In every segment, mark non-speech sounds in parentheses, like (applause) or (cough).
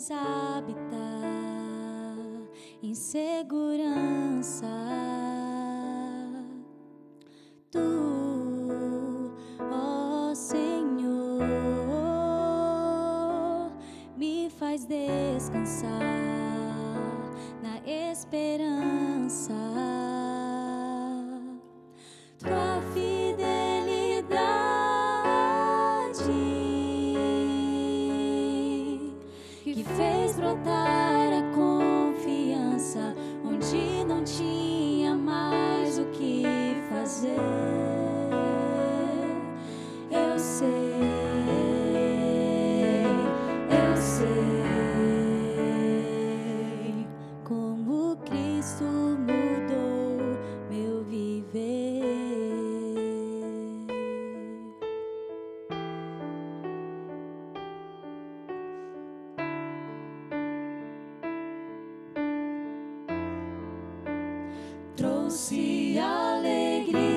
poderás habitar em segurança. se alegria.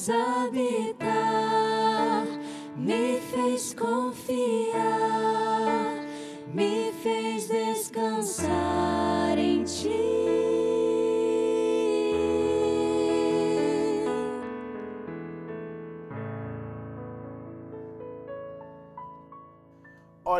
quis habitar, me fez confiar.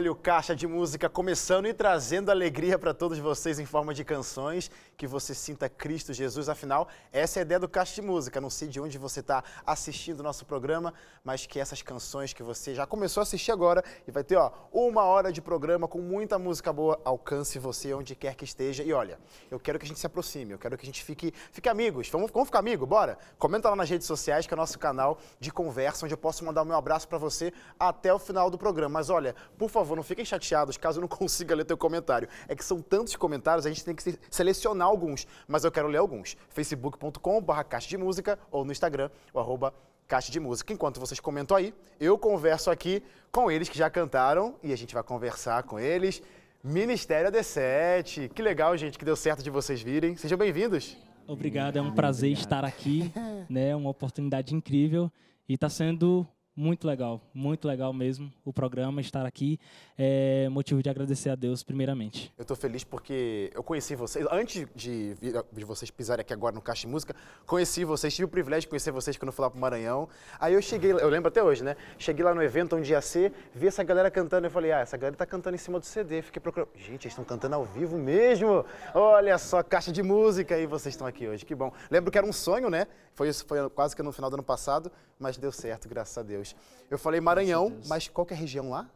Olha o Caixa de Música começando e trazendo alegria para todos vocês em forma de canções, que você sinta Cristo Jesus. Afinal, essa é a ideia do Caixa de Música. Não sei de onde você está assistindo o nosso programa, mas que essas canções que você já começou a assistir agora e vai ter ó, uma hora de programa com muita música boa, alcance você onde quer que esteja. E olha, eu quero que a gente se aproxime, eu quero que a gente fique, fique amigos. Vamos, vamos ficar amigos? Bora? Comenta lá nas redes sociais, que é o nosso canal de conversa, onde eu posso mandar o meu abraço para você até o final do programa. Mas olha, por favor, favor, não fiquem chateados caso eu não (laughs) consiga ler teu comentário. É que são tantos comentários, a gente tem que selecionar alguns, mas eu quero ler alguns. facebook.com.br caixa de música ou no Instagram, o arroba caixa de música. Enquanto vocês comentam aí, eu converso aqui com eles que já cantaram e a gente vai conversar com eles. Ministério AD7. Que legal, gente, que deu certo de vocês virem. Sejam bem-vindos. Obrigado, é um prazer estar aqui, né? Uma oportunidade incrível e está sendo muito legal, muito legal mesmo o programa, estar aqui. É motivo de agradecer a Deus, primeiramente. Eu estou feliz porque eu conheci vocês, antes de, de vocês pisarem aqui agora no Caixa de Música, conheci vocês, tive o privilégio de conhecer vocês quando eu fui lá para o Maranhão. Aí eu cheguei, eu lembro até hoje, né? Cheguei lá no evento onde ia ser, vi essa galera cantando, eu falei, ah, essa galera está cantando em cima do CD. Fiquei procurando, gente, eles estão cantando ao vivo mesmo? Olha só, Caixa de Música, e vocês estão aqui hoje, que bom. Lembro que era um sonho, né? Foi foi quase que no final do ano passado, mas deu certo, graças a Deus. Eu falei Maranhão, mas qual que é a região lá?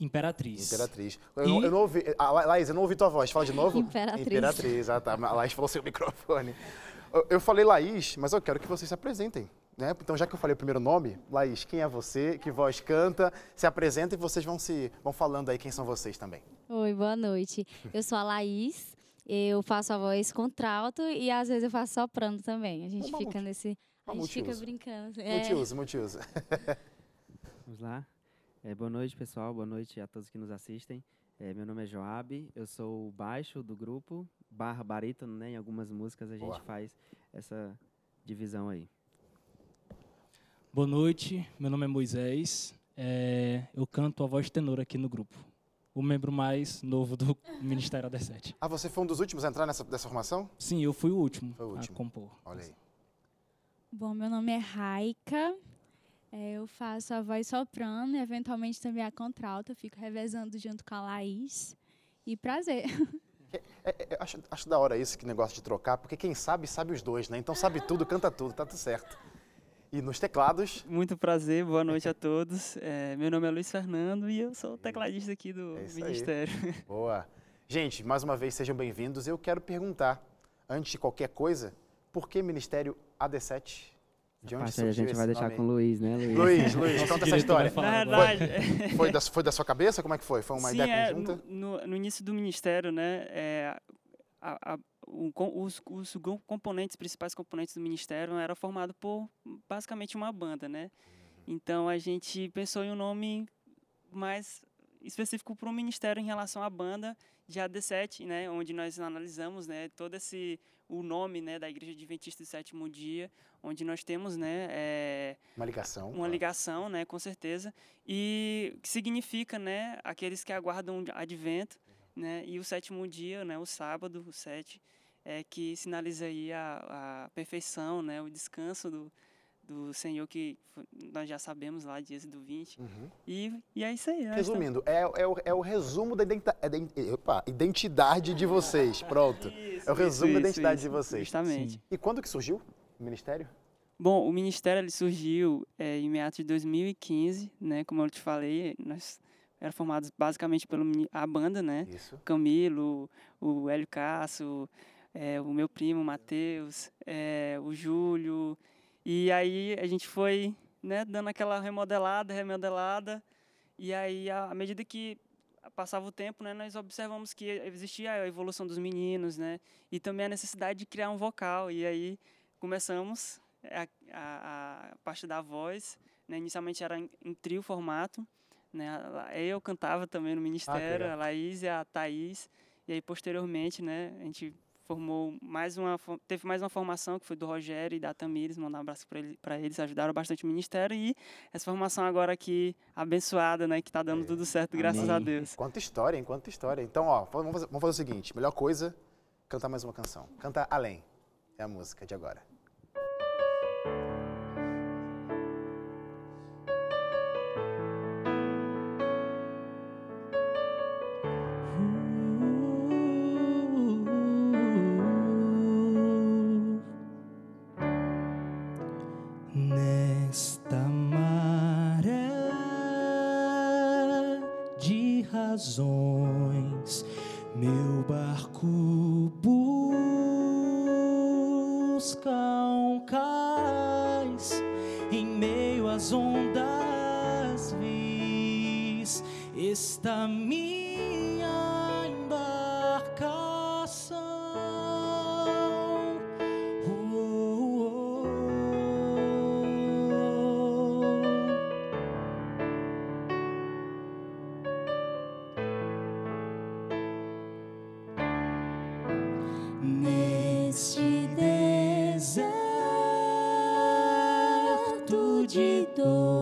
Imperatriz. Imperatriz. Eu, e... não, eu não ouvi. Ah, Laís, eu não ouvi tua voz. Fala de novo. Imperatriz. Imperatriz, ah tá. A Laís falou seu (laughs) microfone. Eu, eu falei Laís, mas eu quero que vocês se apresentem. Né? Então, já que eu falei o primeiro nome, Laís, quem é você? Que voz canta? Se apresenta e vocês vão se vão falando aí quem são vocês também. Oi, boa noite. Eu sou a Laís, eu faço a voz contralto e às vezes eu faço soprano também. A gente fica nesse. A gente fica brincando. É. Multiuso, multiuso. (laughs) Vamos lá. É, boa noite, pessoal. Boa noite a todos que nos assistem. É, meu nome é Joab, eu sou o baixo do grupo, barra barítono, né? Em algumas músicas a gente faz essa divisão aí. Boa noite, meu nome é Moisés. É, eu canto a voz tenor aqui no grupo. O membro mais novo do (laughs) Ministério AD7. Ah, você foi um dos últimos a entrar nessa, nessa formação? Sim, eu fui o último, foi o último. a compor. Olha aí. Bom, meu nome é Raika. É, eu faço a voz soprano e eventualmente também a contralto. Eu fico revezando junto com a Laís. E prazer. É, é, é, acho, acho da hora isso, que negócio de trocar, porque quem sabe, sabe os dois, né? Então sabe tudo, canta tudo, tá tudo certo. E nos teclados. Muito prazer, boa noite a todos. É, meu nome é Luiz Fernando e eu sou o tecladista aqui do é Ministério. Aí. Boa. Gente, mais uma vez sejam bem-vindos. Eu quero perguntar, antes de qualquer coisa, por que Ministério AD7? De onde surgiu a gente vai deixar com o Luiz, né, Luiz? Luiz, Luiz, (laughs) conta essa história. Na verdade... Foi, foi, da, foi da sua cabeça? Como é que foi? Foi uma Sim, ideia é, conjunta? No, no, início do Ministério, né, é, a, a, o, os, os, componentes, principais componentes do Ministério eram formados por basicamente uma banda, né? Então a gente pensou em um nome mais específico para o Ministério em relação à banda de AD7, né, onde nós analisamos, né, todo esse o nome, né, da Igreja Adventista do Sétimo Dia, onde nós temos, né, é, uma ligação, uma ligação, né, com certeza, e que significa, né, aqueles que aguardam advento, né, e o sétimo dia, né, o sábado, o sete, é que sinaliza aí a, a perfeição, né, o descanso do do Senhor que nós já sabemos lá de Êxodo 20. Uhum. E, e é isso aí. Resumindo, é, é, o, é o resumo da identidade, é opa, identidade de vocês. (laughs) Pronto. Isso, é o resumo isso, da identidade isso, de vocês. Justamente. Sim. E quando que surgiu o ministério? Bom, o ministério ele surgiu é, em meados de 2015, né? Como eu te falei, nós éramos formados basicamente pela a banda, né? Isso. Camilo, o Hélio Cássio, é, o meu primo Matheus, é, o Júlio, e aí a gente foi né, dando aquela remodelada, remodelada, e aí à medida que passava o tempo, né, nós observamos que existia a evolução dos meninos, né, e também a necessidade de criar um vocal. E aí começamos a, a, a parte da voz, né, inicialmente era em, em, trio formato, né, eu cantava também no ministério, ah, a Laís e a Thaís, e aí posteriormente, né, a gente formou mais uma, teve mais uma formação que foi do Rogério e da Tamires, mandar um abraço para ele, eles, ajudaram bastante o ministério e essa formação agora aqui abençoada, né, que está dando é. tudo certo, Amém. graças a Deus. Quanta história, hein? Quanta história. Então, ó, vamos fazer, vamos fazer o seguinte, melhor coisa, cantar mais uma canção. Canta Além, é a música de agora. De dor,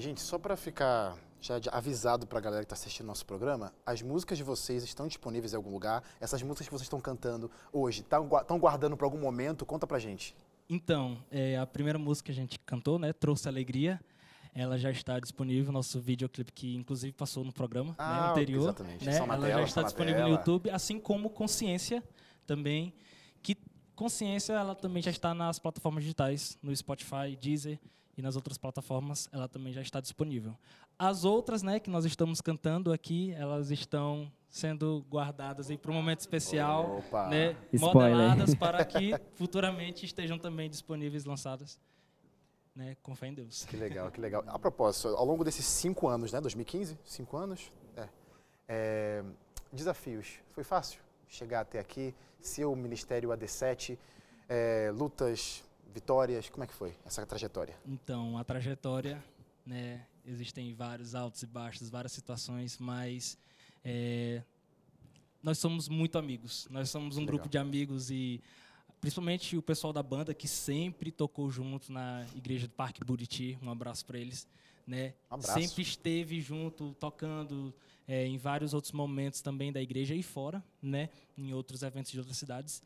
Gente, só para ficar já avisado para a galera que está assistindo nosso programa, as músicas de vocês estão disponíveis em algum lugar? Essas músicas que vocês estão cantando hoje, estão guardando para algum momento? Conta pra gente. Então, é, a primeira música que a gente cantou, né, Trouxe Alegria, ela já está disponível, nosso videoclipe que inclusive passou no programa né, Ah, anterior. exatamente. Né, ela tela, já está disponível no. YouTube, assim como Consciência também, que Consciência ela também já está nas plataformas digitais, no Spotify, Deezer e nas outras plataformas, ela também já está disponível. As outras, né, que nós estamos cantando aqui, elas estão sendo guardadas aí para um momento especial, Opa. né, Spoiler. modeladas para que futuramente estejam também disponíveis, lançadas, né, com fé em Deus. Que legal, que legal. A propósito, ao longo desses cinco anos, né? 2015? Cinco anos? É. É, desafios. Foi fácil chegar até aqui? Seu Ministério AD7, é, lutas, vitórias, como é que foi essa trajetória? Então, a trajetória, né, existem vários altos e baixos, várias situações, mas é, nós somos muito amigos. Nós somos um Que grupo legal. de amigos e principalmente o pessoal da banda que sempre tocou junto na igreja do Parque Buriti. Um abraço para eles, né? Um abraço. Sempre esteve junto, tocando é, em vários outros momentos também da igreja e fora, né? Em outros eventos de outras cidades.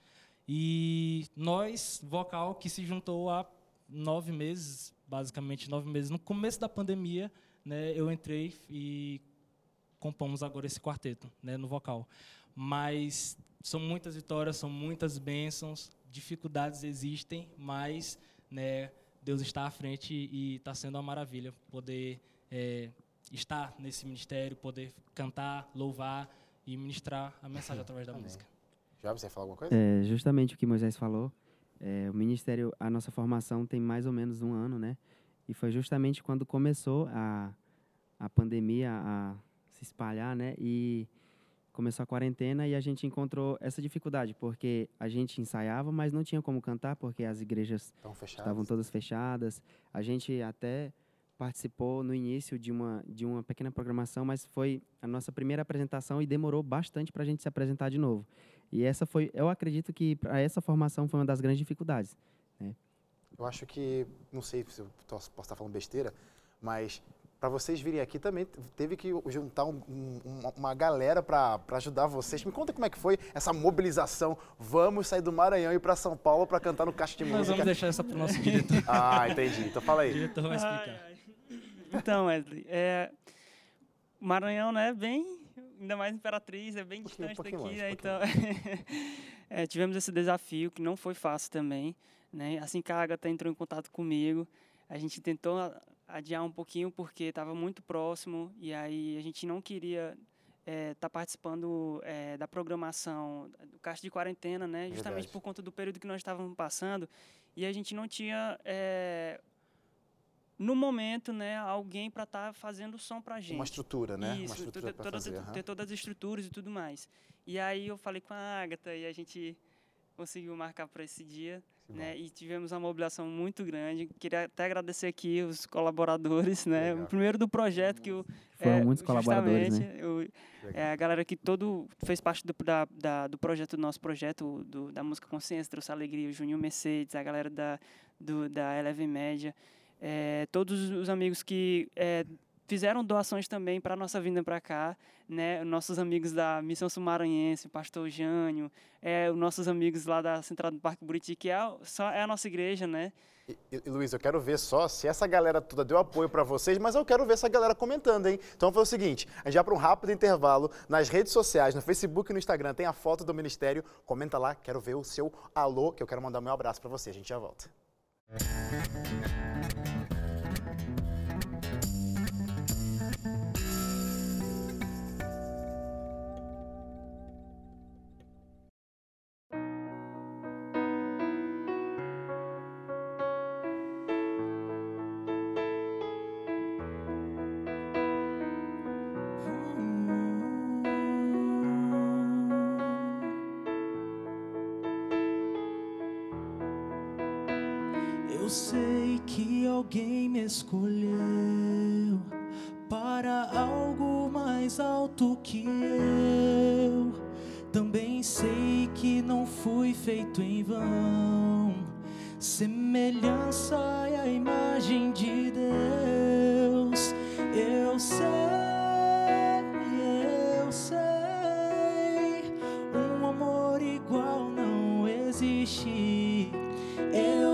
E nós, vocal, que se juntou a nove meses, basicamente nove meses, no começo da pandemia, né, eu entrei e compomos agora esse quarteto, né, no vocal. Mas são muitas vitórias, são muitas bênçãos, dificuldades existem, mas né, Deus está à frente e está sendo uma maravilha poder é, estar nesse ministério, poder cantar, louvar e ministrar a mensagem através da Amém. música. Job, você ia falar alguma coisa? É, justamente o que Moisés falou. É, o ministério, a nossa formação tem mais ou menos um ano, né? E foi justamente quando começou a, a pandemia a se espalhar, né? E começou a quarentena e a gente encontrou essa dificuldade, porque a gente ensaiava, mas não tinha como cantar, porque as igrejas estavam todas fechadas. A gente até participou no início de uma, de uma pequena programação, mas foi a nossa primeira apresentação e demorou bastante para a gente se apresentar de novo. E essa foi, eu acredito que para essa formação foi uma das grandes dificuldades. Eu acho que, não sei se eu posso estar falando besteira, mas para vocês virem aqui também teve que juntar um- um- uma, galera para ajudar vocês. Me conta como é que foi essa mobilização. Vamos sair do Maranhão e ir para São Paulo para cantar no Caixa de Nós vamos Música. deixar essa para o nosso diretor. (laughs) Ah, entendi. Então fala O aí. diretor vai explicar. Ai, ai. Então, Wesley, é, o Maranhão, né, bem, ainda mais Imperatriz, é bem pouquinho- distante daqui, longe, né, então (laughs) é, tivemos esse desafio que não foi fácil também, né, assim que a Agatha entrou em contato comigo, a gente tentou adiar um pouquinho porque estava muito próximo e aí a gente não queria estar participando é, da programação do Caixa de Quarentena, né, justamente Verdade. por conta do período que nós estávamos passando e a gente não tinha é, no momento, né, alguém para estar fazendo som para a gente. Uma estrutura, né? Isso, uma estrutura ter, para todas, fazer. ter todas as estruturas e tudo mais. E aí eu falei com a Agatha e a gente conseguiu marcar para esse dia, Que bom. né? E tivemos uma mobilização muito grande. Queria até agradecer aqui os colaboradores, né? Legal. O primeiro do projeto que o Foram é, muitos colaboradores, né? justamente, o- é, a galera que todo fez parte do, da, da- do projeto, do nosso projeto, do, da Música Consciência, trouxe alegria, o Juninho Mercedes, a galera da, do, da Eleve Média, é, todos os amigos que é, fizeram doações também para a nossa vinda para cá, né? Nossos amigos da Missão Sumaranhense, pastor Jânio, é, os nossos amigos lá da Central do Parque Buriti, que é, a- só, é a nossa igreja, né? E, e, Luiz, eu quero ver só se essa galera toda deu apoio para vocês, mas eu quero ver essa galera comentando, hein? Então foi o seguinte, a gente vai para um rápido intervalo nas redes sociais, no Facebook e no Instagram, tem a foto do ministério, comenta lá, quero ver o seu alô, que eu quero mandar meu abraço para você. A gente já volta. Eu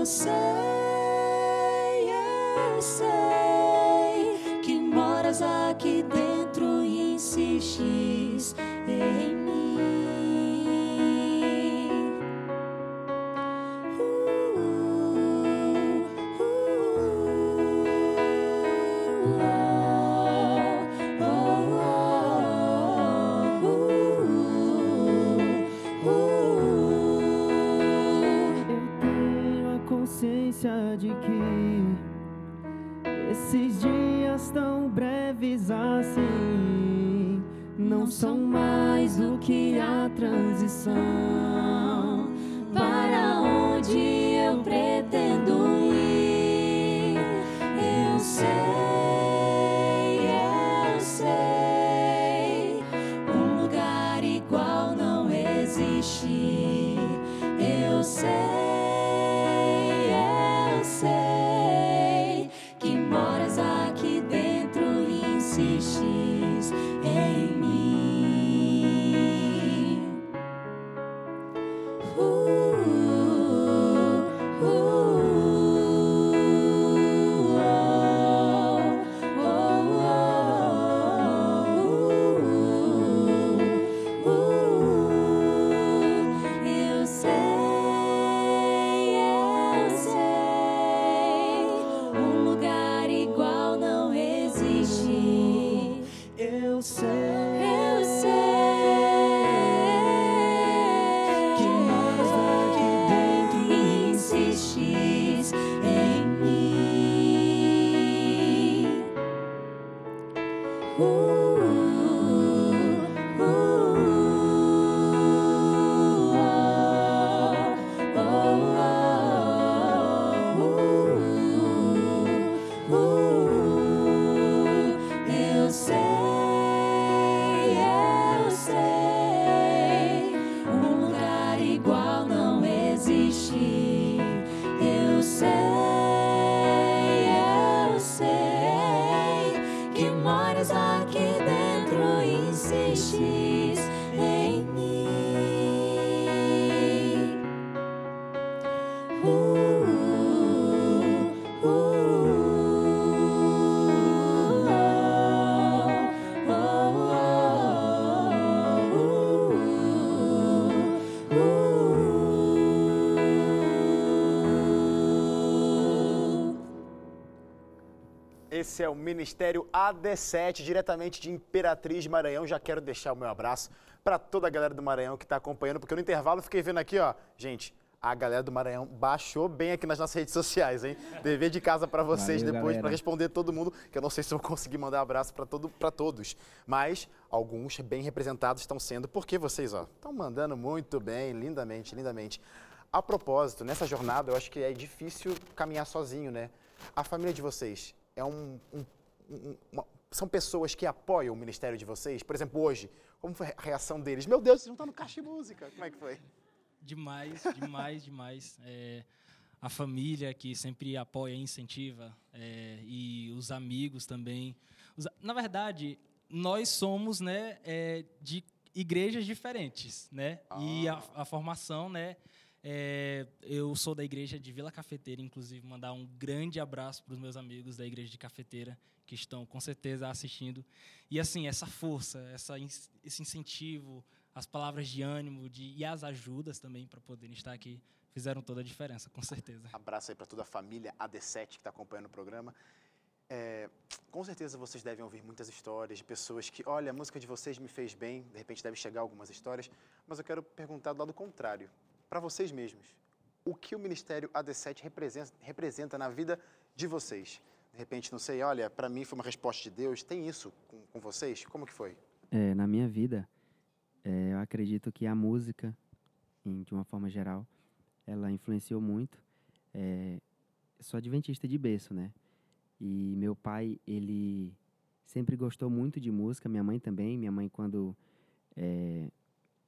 Eu sei, eu sei que moras aqui dentro e insistes em mim. Consciência de que esses dias tão breves assim não são mais do que a transição eu sei. Esse é o Ministério AD7, diretamente de Imperatriz Maranhão. Já quero deixar o meu abraço para toda a galera do Maranhão que está acompanhando, porque no intervalo fiquei vendo aqui, ó, gente, a galera do Maranhão baixou bem aqui nas nossas redes sociais, hein? Dever de casa para vocês Valeu, depois, para responder todo mundo, que eu não sei se eu vou conseguir mandar abraço para todo, pra todos, mas alguns bem representados estão sendo, porque vocês, ó, estão mandando muito bem, lindamente, lindamente. A propósito, nessa jornada eu acho que é difícil caminhar sozinho, né? A família de vocês é um, um- um- uma- são pessoas que apoiam o ministério de vocês? Por exemplo, hoje, como foi a reação deles? Meu Deus, vocês não estão no Caixa de Música. Como é que foi? Demais, demais, demais. É, a família que sempre apoia e incentiva, é, e os amigos também. Os na verdade, nós somos né, é, de igrejas diferentes, né? E a, a formação, né? É, eu sou da igreja de Vila Cafeteira, inclusive mandar um grande abraço para os meus amigos da igreja de Cafeteira que estão com certeza assistindo. E assim, essa força, essa, esse incentivo, as palavras de ânimo de, e as ajudas também para poderem estar aqui fizeram toda a diferença, com certeza. Abraço aí para toda a família AD7 que está acompanhando o programa. É, com certeza vocês devem ouvir muitas histórias de pessoas que, olha, a música de vocês me fez bem, de repente deve chegar algumas histórias, mas eu quero perguntar do lado contrário, para vocês mesmos. O que o Ministério AD7 representa, representa na vida de vocês? De repente, não sei, olha, para mim foi uma resposta de Deus. Tem isso com, com vocês? Como que foi? É, na minha vida, é, eu acredito que a música, em- de uma forma geral, ela influenciou muito. É, sou adventista de berço, né? E meu pai, ele sempre gostou muito de música, minha mãe também. Minha mãe, quando, é,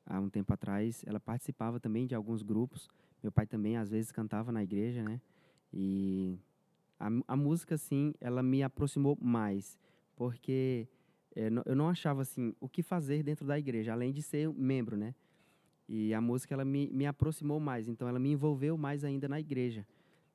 há um tempo atrás, ela participava também de alguns grupos. Meu pai também, às vezes, cantava na igreja, né? E a, a música, assim, ela me aproximou mais, porque não- eu não achava assim o que fazer dentro da igreja, além de ser membro, né? E a música ela me, me aproximou mais, então ela me envolveu mais ainda na igreja,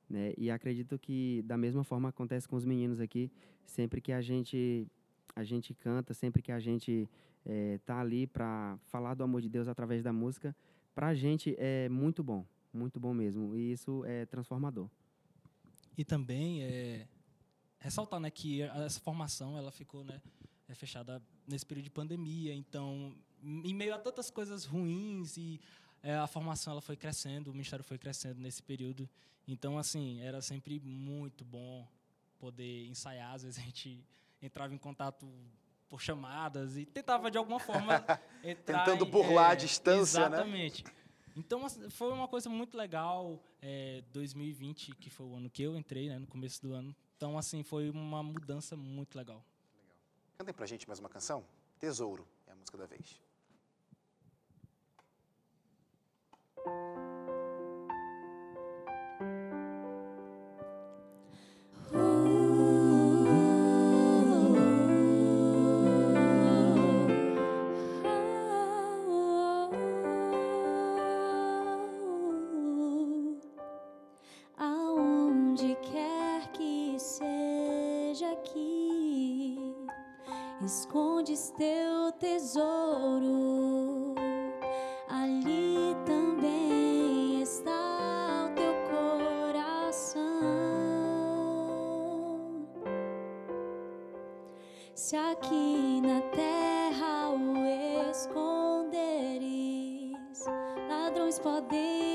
né? E acredito que da mesma forma acontece com os meninos aqui, sempre que a gente a gente canta, sempre que a gente está ali para falar do amor de Deus através da música, para a gente é muito bom, muito bom mesmo, e isso é transformador. E também é, ressaltar né, que essa formação ela ficou né, é, fechada nesse período de pandemia. Então, em meio a tantas coisas ruins e é, a formação ela foi crescendo, o ministério foi crescendo nesse período. Então, assim, era sempre muito bom poder ensaiar. Às vezes a gente entrava em contato por chamadas e tentava de alguma forma (laughs) entrar Tentando em- burlar a é, distância, né? exatamente. Então assim, foi uma coisa muito legal. É, 2020 que foi o ano que eu entrei, né, no começo do ano. Então assim foi uma mudança muito legal. Cantem pra gente mais uma canção? Tesouro é a música da vez. se aqui na terra o esconderes, ladrões podem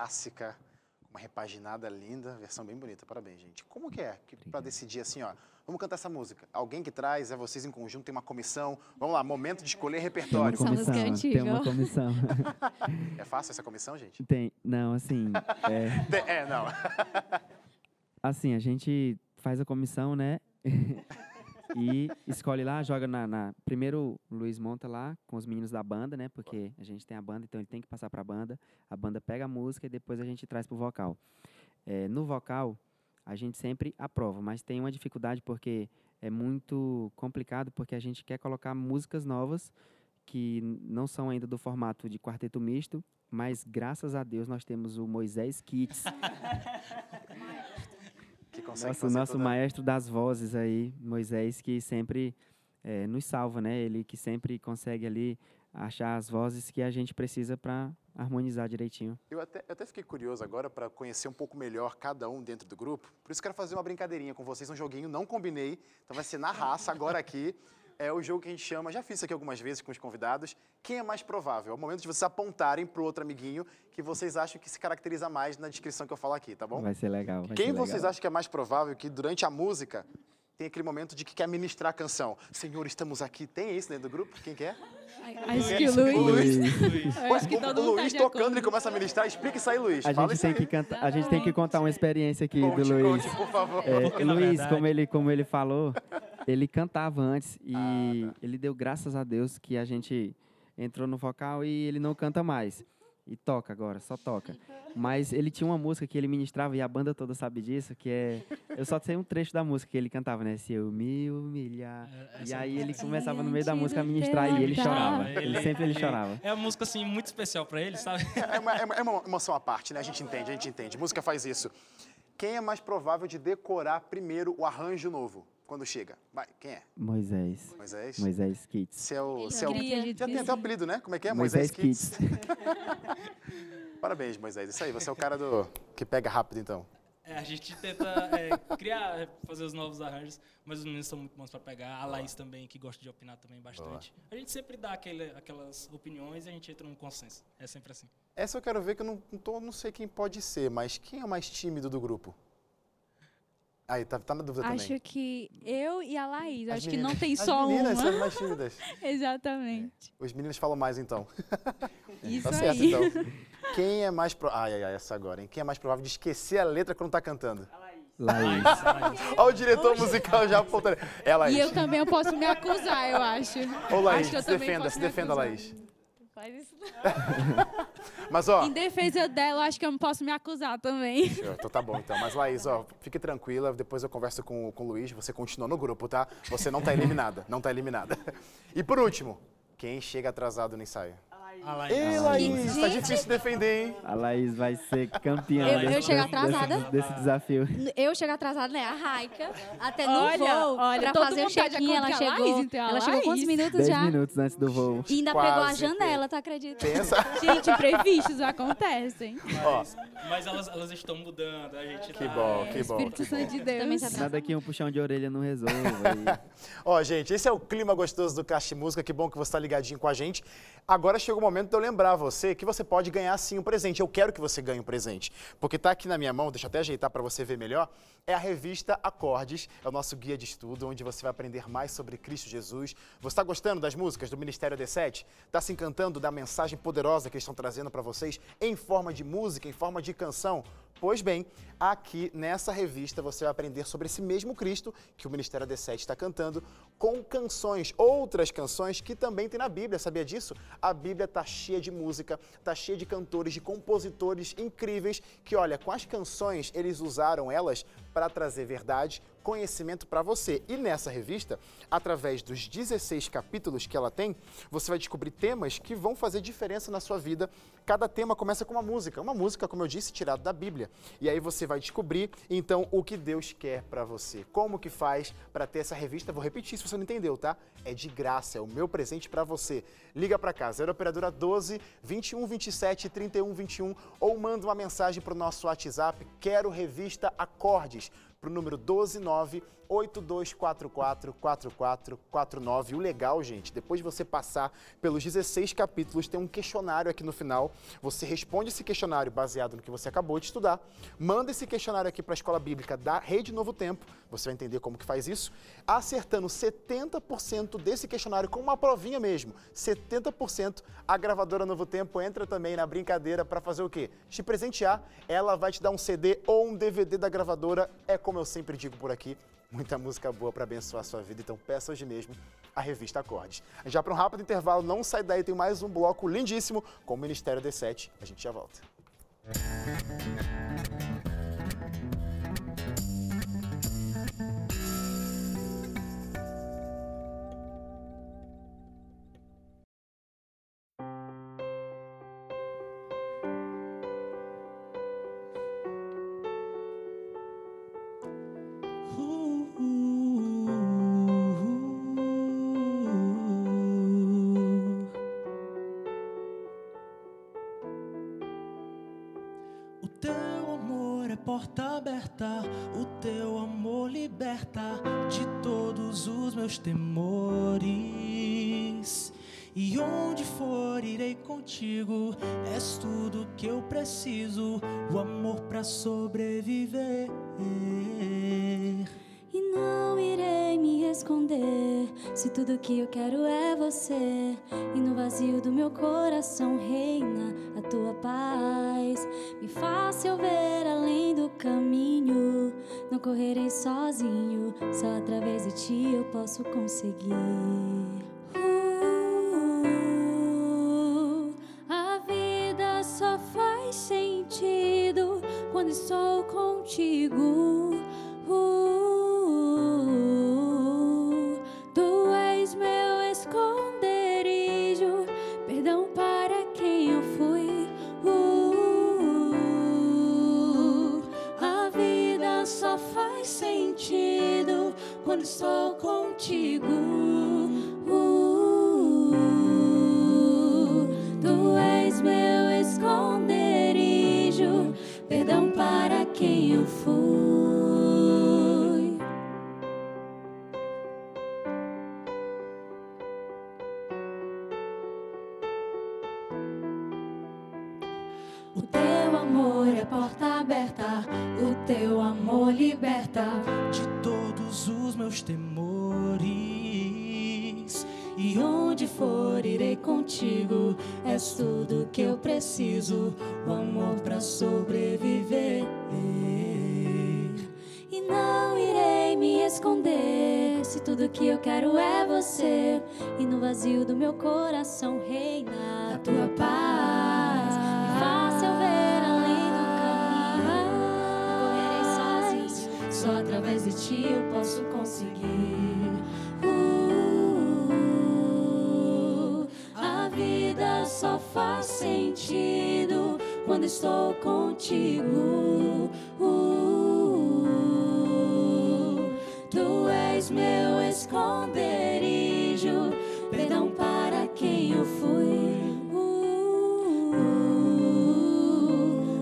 clássica, uma repaginada linda, versão bem bonita. Parabéns, gente. Como que é para decidir assim, ó, vamos cantar essa música? Alguém que traz, é vocês em conjunto, tem uma comissão. Vamos lá, momento de escolher Tem uma repertório. Essa música é comissão, tem uma comissão. É fácil essa comissão, gente? Tem, não, assim, é, (laughs) Tem- É, não. assim, a gente faz a comissão, né? (laughs) e escolhe lá, joga na, na- Primeiro o Luiz monta lá com os meninos da banda, né? Porque a gente tem a banda, então ele tem que passar pra banda. A banda pega a música e depois a gente traz pro vocal. É, no vocal, a gente sempre aprova, mas tem uma dificuldade porque é muito complicado, porque a gente quer colocar músicas novas que não são ainda do formato de quarteto misto, mas graças a Deus nós temos o Moisés Kits, (laughs) Que consegue nosso, fazer nosso toda- maestro das vozes aí, Moisés, que sempre eh, nos salva, né? Ele que sempre consegue ali achar as vozes que a gente precisa para harmonizar direitinho. Eu até, eu até fiquei curioso agora para conhecer um pouco melhor cada um dentro do grupo. Por isso quero fazer uma brincadeirinha com vocês, um joguinho, não combinei. Então vai ser na raça agora aqui. É o jogo que a gente chama, já fiz isso aqui algumas vezes com os convidados, quem é mais provável? É o momento de vocês apontarem para o outro amiguinho que vocês acham que se caracteriza mais na descrição que eu falo aqui, tá bom? Vai ser legal. Vai Quem ser vocês legal. acham que é mais provável que durante a música tem aquele momento de que quer ministrar a canção? Senhor, estamos aqui. Tem isso dentro do grupo? Quem que é? Acho que o O Luiz. Luiz. Eu acho que o, todo o tá Luiz de tocando, ele começa a ministrar. Explica isso aí, Luiz. A Fala gente, tem que canta, a gente tem que contar uma experiência aqui do Luiz. conte, por favor. É, Luiz, verdade- como ele, como ele falou, ele cantava antes e Ah, tá. ele deu graças a Deus que a gente entrou no vocal e ele não canta mais. E toca agora, só toca. Mas ele tinha uma música que ele ministrava, e a banda toda sabe disso, que é. Eu só sei um trecho da música que ele cantava, né? Se eu me humilhar. É, E essa aí ele começava no meio da música a ministrar e ele chorava. Ele sempre ele chorava. É uma música assim muito especial pra ele, sabe? É uma, é uma- é uma emoção à parte, né? A gente entende, a gente entende. Música faz isso. Quem é mais provável de decorar primeiro o arranjo novo quando chega? Vai, quem é? Moisés. Moisés? Moisés Kids. Você é você é Já tem até o apelido, né? Como é que é? Moisés Kids. Kids. (laughs) Parabéns, Moisés. Isso aí, você é o cara do que pega rápido, então. É, a gente tenta é, criar, fazer os novos arranjos, mas os meninos são muito bons pra pegar. A Laís também, que gosta de opinar também bastante. A gente sempre dá aquele, aquelas opiniões e a gente entra num consenso. É sempre assim. Essa eu quero ver que eu não, não, tô- não sei quem pode ser, mas quem é o mais tímido do grupo? Aí, tá, tá na dúvida Acho também. que eu e a Laís. As acho que meninas- não tem as só meninas uma. são as mais (laughs) tímidas. Exatamente. Os meninos falam mais, então. (laughs) Isso Tá certo, aí. então. Quem é mais... Pro... Ai, ai, ai, essa agora, hein? Quem é mais provável de esquecer a letra quando tá cantando? Laís. Laís, Laís. (laughs) Olha o diretor musical já apontando. É a Laís. E eu também eu posso me acusar, eu acho. Ô, Laís, acho que se defenda, posso se defenda. Laís. Faz isso não. Mas, ó... Em defesa dela, eu acho que eu não posso me acusar também. Então tá bom, então. Mas, Laís, ó, fique tranquila. Depois eu converso com, com o Luiz. Você continua no grupo, tá? Você não tá eliminada. Não tá eliminada. E por último, quem chega atrasado no ensaio? A Laís. Ei, Laís, tá difícil defender, hein? A Laís vai ser campeã Eu- desse, eu chego atrasada. desse- desse desafio. Eu chego atrasada, né? A Raica, até no Olha, voo, olha, pra fazer o tá de check-in, ela chegou. Laís, então ela chegou quantos Laís. minutos Dez já? minutos antes do voo. E ainda pegou a janela, tu acredita? Pensa. (laughs) Gente, imprevistos acontecem. Ó, Mas elas, elas estão mudando, a gente que tá- bom, que bom. Espírito Santo de Também Deus. Nada que um puxão de orelha não resolva. aí. (laughs) Ó, gente, esse é o clima gostoso do Caixa de Música. Que bom que você está ligadinho com a gente. Agora chegou o momento de eu lembrar você que você pode ganhar sim um presente. Eu quero que você ganhe um presente. Porque tá aqui na minha mão, deixa eu até ajeitar para você ver melhor. É a revista Acordes, é o nosso guia de estudo, onde você vai aprender mais sobre Cristo Jesus. Você está gostando das músicas do Ministério D7? Está se encantando da mensagem poderosa que eles estão trazendo para vocês em forma de música, em forma de canção? Pois bem, aqui nessa revista você vai aprender sobre esse mesmo Cristo que o Ministério D7 está cantando, com canções, outras canções que também tem na Bíblia, sabia disso? A Bíblia está cheia de música, está cheia de cantores, de compositores incríveis que, olha, com as canções eles usaram elas para trazer verdade, conhecimento para você. E nessa revista, através dos 16 capítulos que ela tem, você vai descobrir temas que vão fazer diferença na sua vida. Cada tema começa com uma música, uma música, como eu disse, tirada da Bíblia. E aí você vai descobrir, então, o que Deus quer para você. Como que faz para ter essa revista? Vou repetir se você não entendeu, tá? É de graça, é o meu presente para você. Liga para cá, 0 operadora 12 21 27 31 21 ou manda uma mensagem para o nosso WhatsApp, quero revista Acordes para o número 129 8244 4449. O legal, gente, depois de você passar pelos 16 capítulos, tem um questionário aqui no final. Você responde esse questionário baseado no que você acabou de estudar. Manda esse questionário aqui para a Escola Bíblica da Rede Novo Tempo. Você vai entender como que faz isso. Acertando 70% desse questionário com uma provinha mesmo. 70%. A gravadora Novo Tempo entra também na brincadeira para fazer o quê? Te presentear. Ela vai te dar um CD ou um DVD da gravadora. É como eu sempre digo por aqui, muita música boa para abençoar a sua vida. Então peça hoje mesmo a revista Acordes. Já para um rápido intervalo, não sai daí, tem mais um bloco lindíssimo com o Ministério D7. A gente já volta. O E onde for irei contigo, és tudo que eu preciso, o amor pra sobreviver. E não irei me esconder se tudo que eu quero é você. E no vazio do meu coração reina a tua paz. Me faça eu ver além do caminho. Não correrei sozinho, só através de ti eu posso conseguir. Quando estou contigo. Uh, tu és meu esconderijo, perdão para quem eu fui. Uh, a vida só faz sentido quando estou contigo. Para quem eu fui. O teu amor é porta aberta, o teu amor liberta. de todos os meus temores. E onde for, irei contigo. És tudo que eu preciso. O amor pra sobreviver. E não irei me esconder. Se tudo que eu quero é você. E no vazio do meu coração reina a tua paz. Me faça eu ver além do caminho. Não correrei sozinho. Só através de ti eu posso conseguir. Só faz sentido quando estou contigo. Uh, tu és meu esconderijo, perdão para quem eu fui. Uh,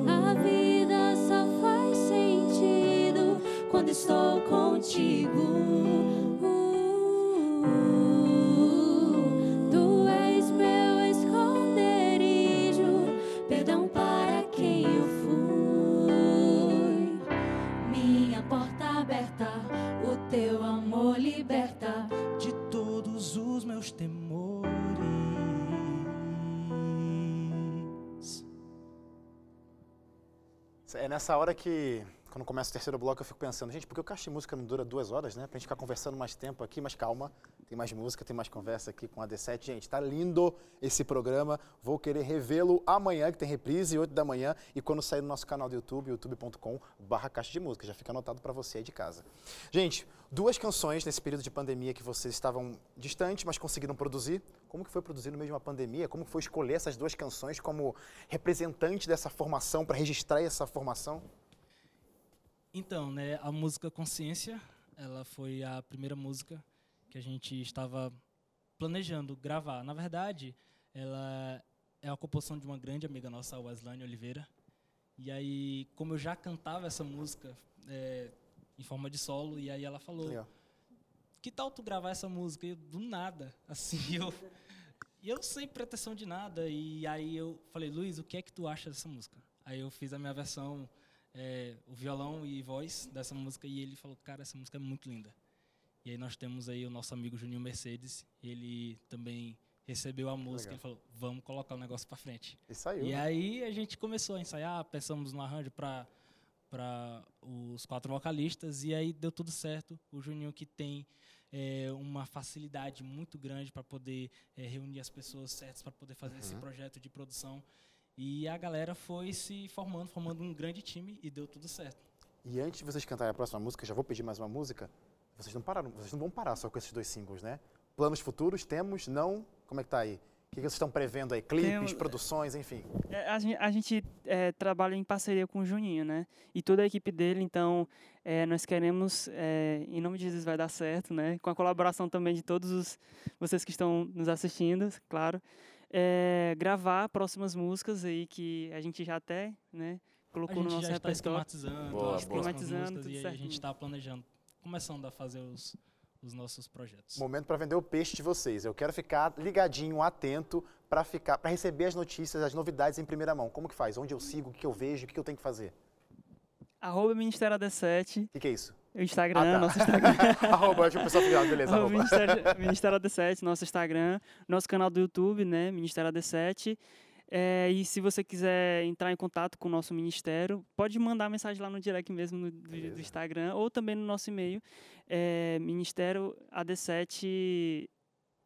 a vida só faz sentido quando estou contigo. Nessa hora que, quando começa o terceiro bloco, eu fico pensando, gente, por que o caixa de música não dura duas horas, né? Pra gente ficar conversando mais tempo aqui, mas calma, tem mais música, tem mais conversa aqui com a D7. Gente, tá lindo esse programa. Vou querer revê-lo amanhã, que tem reprise, 8 da manhã, e quando sair no nosso canal do YouTube, youtube.com barra caixa de música. Já fica anotado para você aí de casa. Gente, duas canções nesse período de pandemia que vocês estavam distantes, mas conseguiram produzir. Como que foi produzir no meio de uma pandemia? Como foi escolher essas duas canções como representante dessa formação, para registrar essa formação? Então, né, a música Consciência, ela foi a primeira música que a gente estava planejando gravar. Na verdade, ela é a composição de uma grande amiga nossa, a Weslane Oliveira. E aí, como eu já cantava essa música é, em forma de solo, e aí ela falou, Legal. que tal tu gravar essa música? E eu, do nada, (laughs) assim, eu... E eu sem pretensão de nada, e aí eu falei, Luiz, o que é que tu acha dessa música? Aí eu fiz a minha versão, é, o violão e voz dessa música, e ele falou, cara, essa música é muito linda. E aí nós temos aí o nosso amigo Juninho Mercedes, ele também recebeu a música, ele falou, vamos colocar o negócio para frente. E saiu. E né? aí a gente começou a ensaiar, pensamos no arranjo para para os quatro vocalistas e aí deu tudo certo. O Juninho que tem é, uma facilidade muito grande para poder é, reunir as pessoas certas para poder fazer esse projeto de produção. E a galera foi se formando, formando um grande time e deu tudo certo. E antes de vocês cantarem a próxima música, já vou pedir mais uma música. Vocês não pararam, vocês não vão parar só com esses dois singles, né? Planos futuros temos? Não? Como é que tá aí? O que vocês estão prevendo aí? Clipes, Temos- produções, enfim. É, A gente, a gente, é, trabalha em parceria com o Juninho, né? E toda a equipe dele, então é, nós queremos, é, em nome de Jesus vai dar certo, né? Com a colaboração também de todos os vocês que estão nos assistindo, claro, é, gravar próximas músicas aí que a gente já até, né? A Colocou no gente nosso já está esquematizando Boa, as boa. Esquematizando, músicas e aí a gente está planejando, começando a fazer os, os nossos projetos. Momento para vender o peixe de vocês. Eu quero ficar ligadinho, atento, para ficar, para receber as notícias, as novidades em primeira mão. Como que faz? Onde eu sigo? O que eu vejo? O que que eu tenho que fazer? Arroba Ministério AD7, O que, que é isso? O Instagram, ah, tá. nosso Instagram. (laughs) arroba, o pessoal beleza, (laughs) arroba. Ministério, (laughs) Ministério AD7, nosso Instagram, nosso canal do YouTube, né, Ministério AD7. É, e se você quiser entrar em contato com o nosso ministério, pode mandar mensagem lá no direct mesmo no, do, do, Instagram ou também no nosso e-mail, é, ministérioad7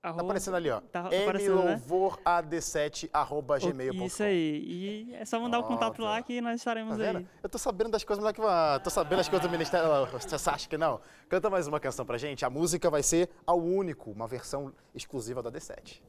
Arroba, tá aparecendo ali, ó. Tá, tá mlouvourad7.gmail.com. Né? Isso aí. E é só mandar o oh, um contato tá. lá que nós estaremos tá aí. Eu tô sabendo das coisas lá é que vai. Tô sabendo das coisas do Ministério. Você acha que não? Canta mais uma canção pra gente. A música vai ser ao único, uma versão exclusiva da D7.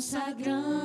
Consagramos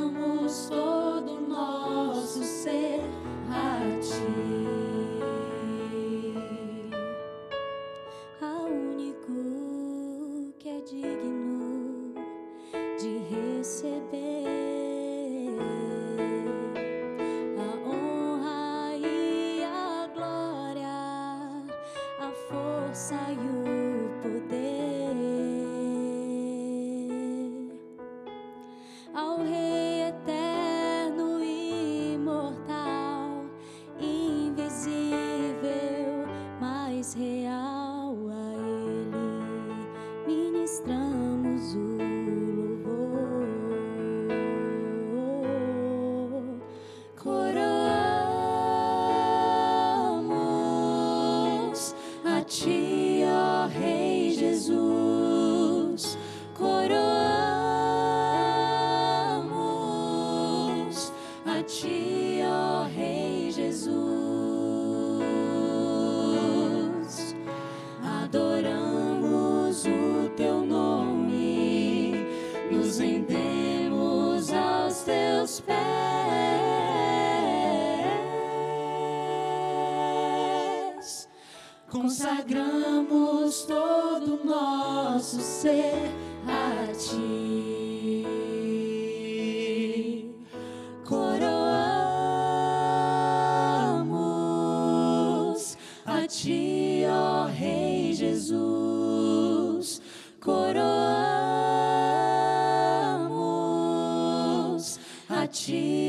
a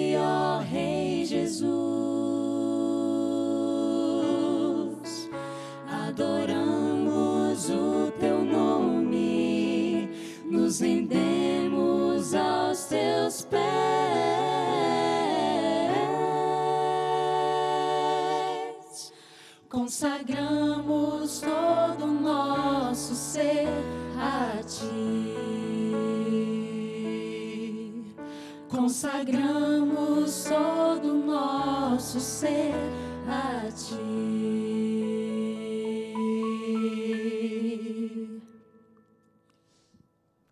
Consagramos todo o nosso ser a Ti.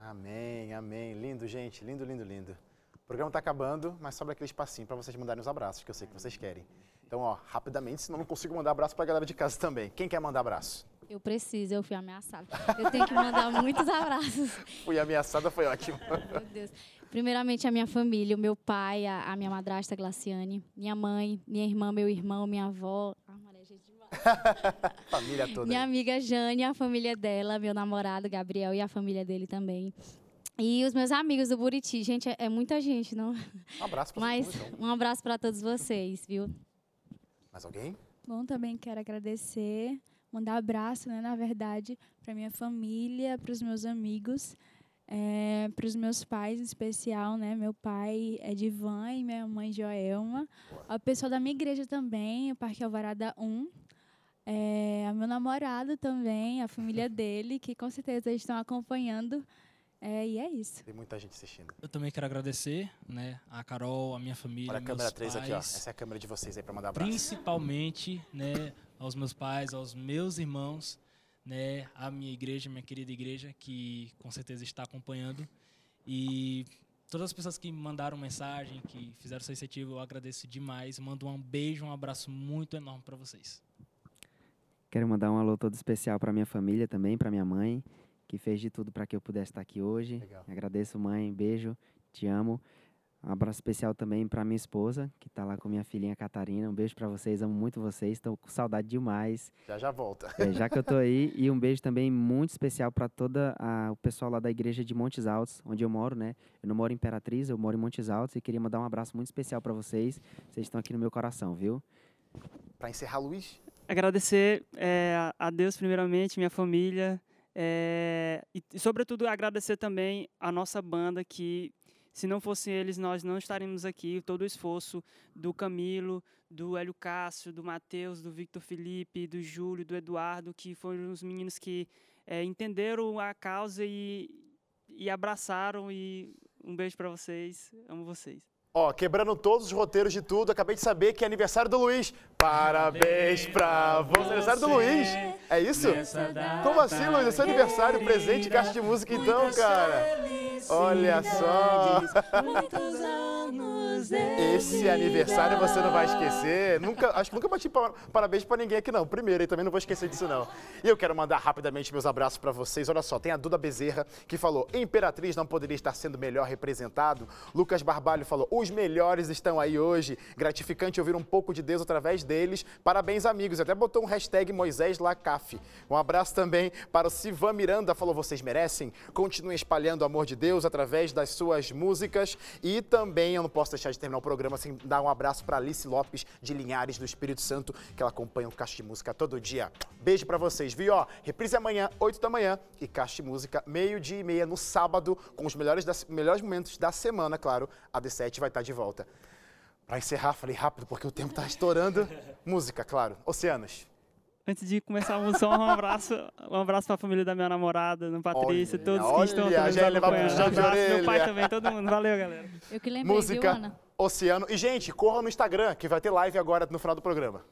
Amém, amém. Lindo, gente. Lindo, lindo, lindo. O programa tá acabando, mas sobra aquele espacinho para vocês mandarem os abraços, que eu sei que vocês querem. Então, ó, rapidamente, senão não consigo mandar abraço pra galera de casa também. Quem quer mandar abraço? Eu preciso, eu fui ameaçada. Eu tenho que mandar muitos abraços. Fui ameaçada, foi ótimo. Meu Deus. Primeiramente, a minha família, o meu pai, a, a minha madrasta Glaciane, minha mãe, minha irmã, meu irmão, minha avó. Ah, Maria, gente demais. (laughs) Família toda. Minha amiga Jane, a família dela, meu namorado Gabriel e a família dele também. E os meus amigos do Buriti. Gente, é, é muita gente, não? Um abraço pra Mas todo mundo, então. um abraço para todos vocês, viu? Mais alguém? Bom, também quero agradecer mandar abraço, né, na verdade, para minha família, para os meus amigos, é, para os meus pais em especial, né? Meu pai é Divan e minha mãe Joelma. A pessoa da minha igreja também, o Parque Alvarada 1. É, meu namorado também, a família dele, que com certeza estão acompanhando. É, e é isso. Tem muita gente assistindo. Eu também quero agradecer, né, a Carol, a minha família, Olha a meus câmera 3 pais, aqui, ó. Essa é a câmera de vocês aí pra mandar abraço. principalmente, né, aos meus pais, aos meus irmãos, né, a minha igreja, minha querida igreja, que com certeza está acompanhando. E todas as pessoas que mandaram mensagem, que fizeram essa iniciativa, eu agradeço demais. Mando um beijo, um abraço muito enorme para vocês. Quero mandar um alô todo especial para minha família também, para minha mãe, que fez de tudo para que eu pudesse estar aqui hoje. Legal. Agradeço, mãe. Beijo. Te amo. Um abraço especial também para minha esposa, que está lá com minha filhinha Catarina. Um beijo para vocês. Amo muito vocês. Estou com saudade demais. Já já volta. É, já que eu tô aí, e um beijo também muito especial para toda a- o pessoal lá da igreja de Montes Altos, onde eu moro, né? Eu não moro em Imperatriz, eu moro em Montes Altos e queria mandar um abraço muito especial para vocês. Vocês estão aqui no meu coração, viu? Pra encerrar, Luiz, agradecer é, a- a Deus primeiramente, minha família, é, e, e, sobretudo agradecer também a nossa banda que se não fossem eles nós não estaríamos aqui. Todo o esforço do Camilo, do Hélio Cássio, do Matheus, do Victor Felipe, do Júlio, do Eduardo, que foram os meninos que é, entenderam a causa e, e abraçaram. E um beijo para vocês, amo vocês. Ó, quebrando todos os roteiros de tudo, acabei de saber que é aniversário do Luiz. Parabéns pra você. Aniversário do Luiz. É isso? Como assim, Luiz? É seu aniversário, presente, caixa de música então, cara. Olha só. Muitos anos Esse aniversário você não vai esquecer. Nunca, acho que nunca bati pa- parabéns pra ninguém aqui não. Primeiro, e também não vou esquecer disso não. E eu quero mandar rapidamente meus abraços pra vocês. Olha só, tem a Duda Bezerra que falou: "Imperatriz não poderia estar sendo melhor representado". Lucas Barbalho falou: "Os melhores estão aí hoje. Gratificante ouvir um pouco de Deus através deles. Parabéns, amigos". Até botou um hashtag Moisés Lacaf. Um abraço também para o Sivan Miranda, falou: "Vocês merecem. Continuem espalhando o amor de Deus através das suas músicas". E também eu não posso deixar de terminar o programa sem dar um abraço para Alice Lopes de Linhares do Espírito Santo, que ela acompanha o Caixa de Música todo dia. Beijo para vocês, viu? Ó, reprise amanhã, 8 da manhã, e Caixa de Música, meio-dia e meia no sábado, com os melhores, das, melhores momentos da semana, claro. A D7 vai estar de volta. Para encerrar, falei rápido porque o tempo tá estourando. Música, claro. Oceanos. Antes de começar a música, um abraço, um abraço para a família da minha namorada, no Patrícia, Olha, todos que estão também nos acompanhando. puxão de abraço, meu pai também, todo mundo. Valeu, galera. Eu que lembrei, Música, viu, Ana? Oceano. E, gente, corra no Instagram, que vai ter live agora no final do programa.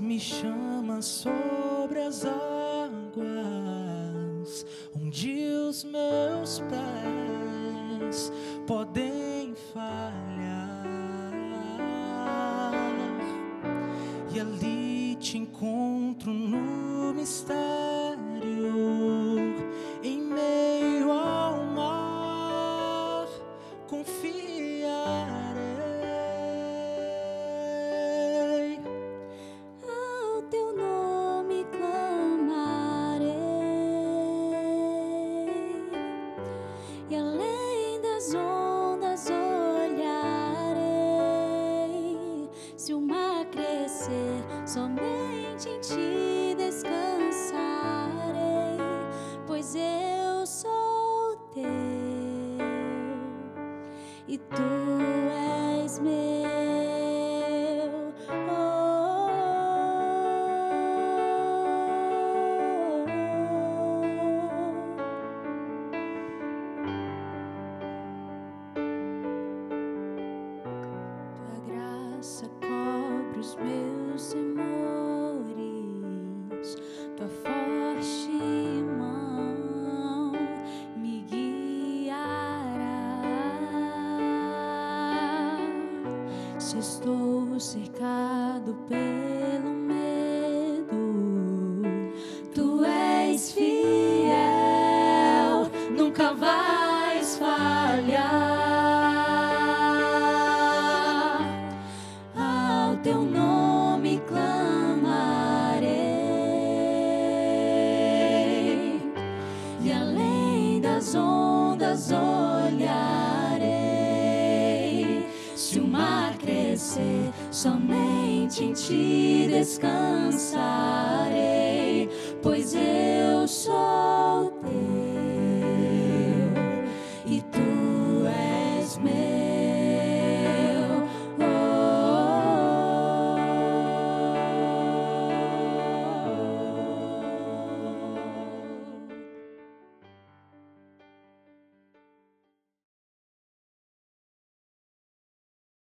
Me chama sobre as águas, onde os meus pés podem falhar. E tu és meu.